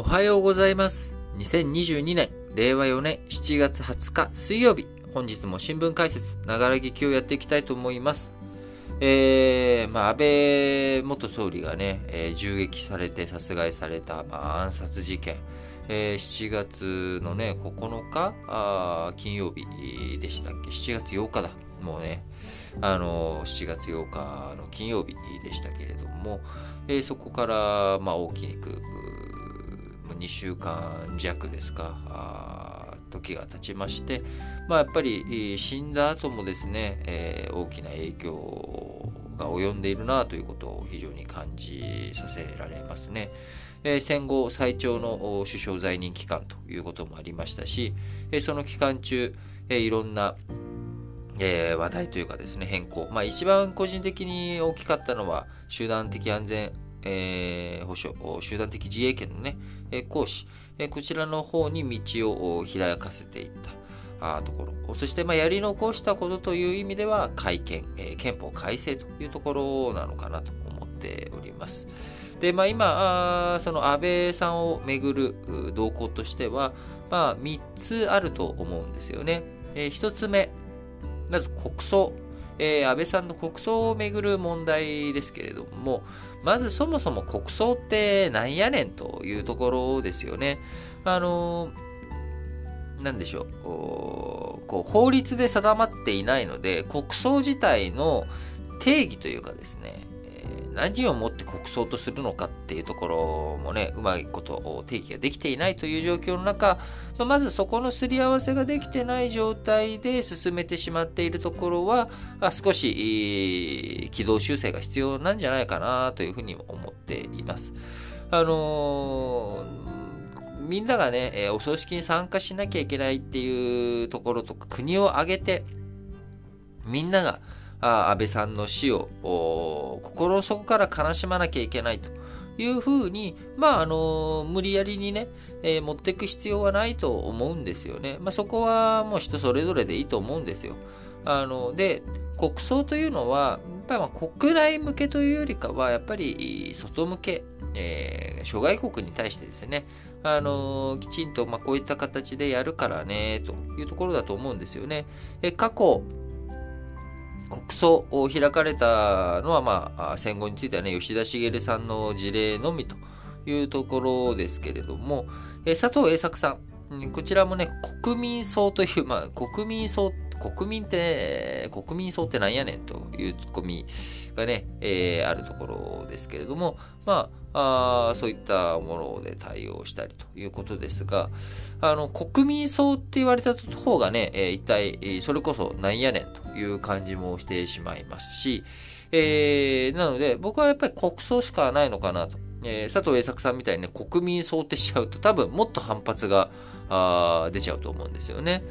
おはようございます。2022年、令和4年7月20日水曜日、本日も新聞解説、ながら劇をやっていきたいと思います。えー、まあ、安倍元総理がね、えー銃撃されて殺害された、まあ、暗殺事件。えー7月のね、9日あ金曜日でしたっけ ?7 月8日だ。もうね、あのー7月8日の金曜日でしたけれども、えーそこから、まあ、大きく、2週間弱ですか、時が経ちまして、まあ、やっぱり死んだ後もですね、えー大きな影響が及んでいるなということを非常に感じさせられますね。え戦後最長の首相在任期間ということもありましたし、えその期間中、えいろんな、え話題というかですね、変更。まあ一番個人的に大きかったのは、集団的安全、え保障、集団的自衛権のね、えー行使、えこちらの方に道を開かせていった。ところ。そして、まあ、やり残したことという意味では、改憲、え憲法改正というところなのかなと思っております。で、まあ、今、その安倍さんをめぐる動向としては、まあ、3つあると思うんですよね。え1つ目、まず国葬。えー安倍さんの国葬をめぐる問題ですけれども、まずそもそも国葬ってなんやねんというところですよね。あのーなんでしょうこう法律で定まっていないので国葬自体の定義というかですね、何をもって国葬とするのかっていうところもねうまいこと定義ができていないという状況の中、まずそこのすり合わせができてない状態で進めてしまっているところはあ少し軌道修正が必要なんじゃないかなというふうに思っています。あのーみんながね、えお葬式に参加しなきゃいけないっていうところとか、国を挙げて、みんなが、安倍さんの死を、心底から悲しまなきゃいけないというふうに、まあ、あの無理やりにね、えー持っていく必要はないと思うんですよね。まあ、そこはもう人それぞれでいいと思うんですよ。あの、で、国葬というのは、やっぱりま国内向けというよりかは、やっぱり外向け、えー諸外国に対してですね、あのきちんと、ま、こういった形でやるからね、というところだと思うんですよね。え過去、国葬を開かれたのは、まあ、戦後についてはね、吉田茂さんの事例のみというところですけれども、え佐藤栄作さん、うんこちらもね、国民葬という、まあ、国民葬、国民って、国民葬ってなんやねんというツッコミがね、えーあるところですけれども、まあ、あそういったもので対応したりということですが、あの、国民葬って言われた方がね、えー一体、それこそなんやねんという感じもしてしまいますし、えーなので、僕はやっぱり国葬しかないのかなと。えー佐藤栄作さんみたいにね、国民葬ってしちゃうと多分もっと反発があ出ちゃうと思うんですよね。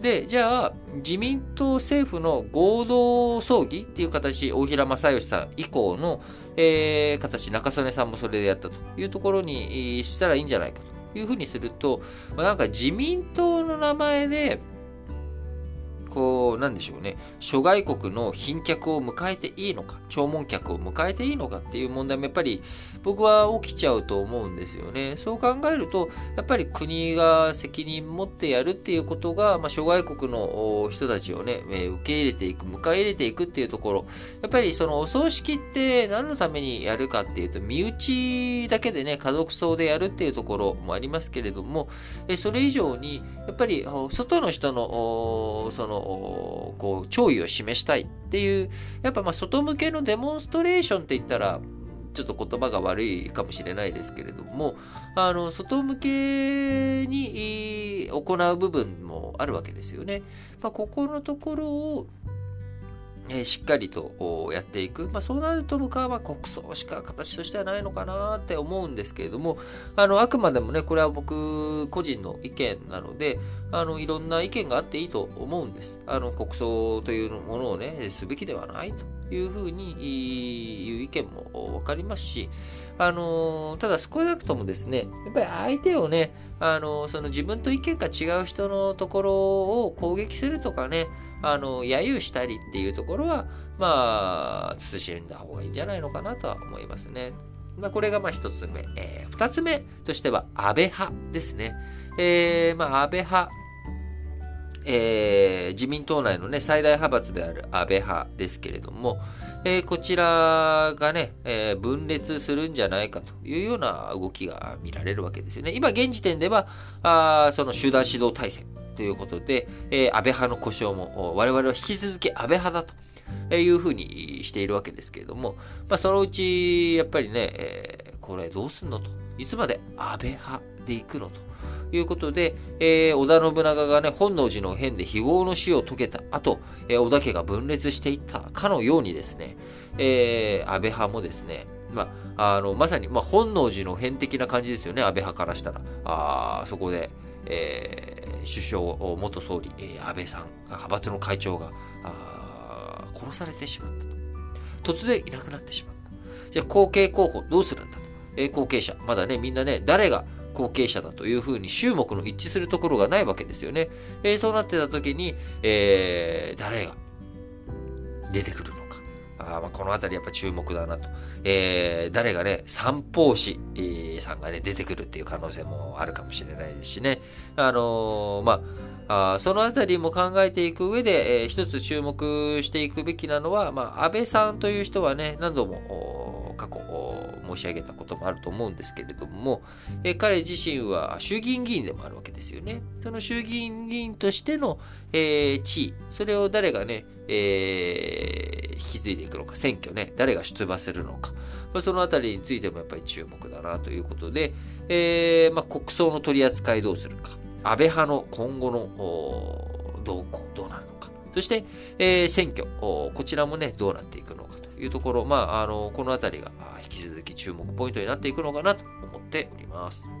で、じゃあ、自民党政府の合同葬儀っていう形、大平正義さん以降の、えー形、中曽根さんもそれでやったというところにしたらいいんじゃないかというふうにすると、まあ、なんか自民党の名前で、こう、なんでしょうね、諸外国の賓客を迎えていいのか、弔問客を迎えていいのかっていう問題もやっぱり僕は起きちゃうと思うんですよね。そう考えると、やっぱり国が責任持ってやるっていうことが、まあ、諸外国の人たちをね、受け入れていく、迎え入れていくっていうところ、やっぱりそのお葬式って何のためにやるかっていうと、身内だけでね、家族葬でやるっていうところもありますけれども、それ以上に、やっぱり外の人の、その、こう、弔意を示したいっていう、やっぱまあ外向けのデモンストレーションって言ったら、ちょっと言葉が悪いかもしれないですけれども、あの、外向けに行う部分もあるわけですよね。まあ、ここのところを、えーしっかりとやっていく。まあ、そうなると僕はまあ国葬しか形としてはないのかなって思うんですけれども、あの、あくまでもね、これは僕個人の意見なので、あの、いろんな意見があっていいと思うんです。あの、国葬というものをね、すべきではないというふうにいう意見もわかりますし、あの、ただ少なくともですね、やっぱり相手をね、あの、その自分と意見が違う人のところを攻撃するとかね、あの、揶揄したりっていうところは、まあ、慎んだ方がいいんじゃないのかなとは思いますね。まあ、これがまあ一つ目。えー、二つ目としては、安倍派ですね。えー、まあ、安倍派。えー、自民党内のね、最大派閥である安倍派ですけれども、えー、こちらがね、えー、分裂するんじゃないかというような動きが見られるわけですよね。今、現時点では、あその集団指導体制ということで、えー、安倍派の故障も、我々は引き続き安倍派だというふうにしているわけですけれども、まあ、そのうち、やっぱりね、えー、これどうすんのと。いつまで安倍派で行くのと。いうことで、えー、織田信長がね、本能寺の変で非業の死を遂げた後、えー、織田家が分裂していったかのようにですね、えー、安倍派もですね、まあ、あの、まさに、まあ、本能寺の変的な感じですよね、安倍派からしたら。あそこで、えー、首相、元総理、え、安倍さん、派閥の会長が、殺されてしまったと。突然いなくなってしまった。じゃあ、後継候補どうするんだと。えー、後継者。まだね、みんなね、誰が、後継者だというふうに衆目の一致するところがないわけですよね。えー、そうなってた時に、えー、誰が出てくる。あまこのあたりやっぱ注目だなと。えー、誰がね、三方士、えー、さんがね、出てくるっていう可能性もあるかもしれないですしね。あのー、まあ、あそのあたりも考えていく上で、えー、一つ注目していくべきなのは、まあ、安倍さんという人はね、何度も過去申し上げたこともあると思うんですけれども、え彼自身は衆議院議員でもあるわけですよね。その衆議院議員としての、え、地位、それを誰がね、えー、継いでいくのか、選挙ね、誰が出馬するのか、まあ、そのあたりについてもやっぱり注目だなということで、えー、まあ、国葬の取り扱いどうするか、安倍派の今後の動向どうなるのか、そして、えー、選挙、こちらもね、どうなっていくのかというところ、まあ、あの、このあたりが引き続き注目ポイントになっていくのかなと思っております。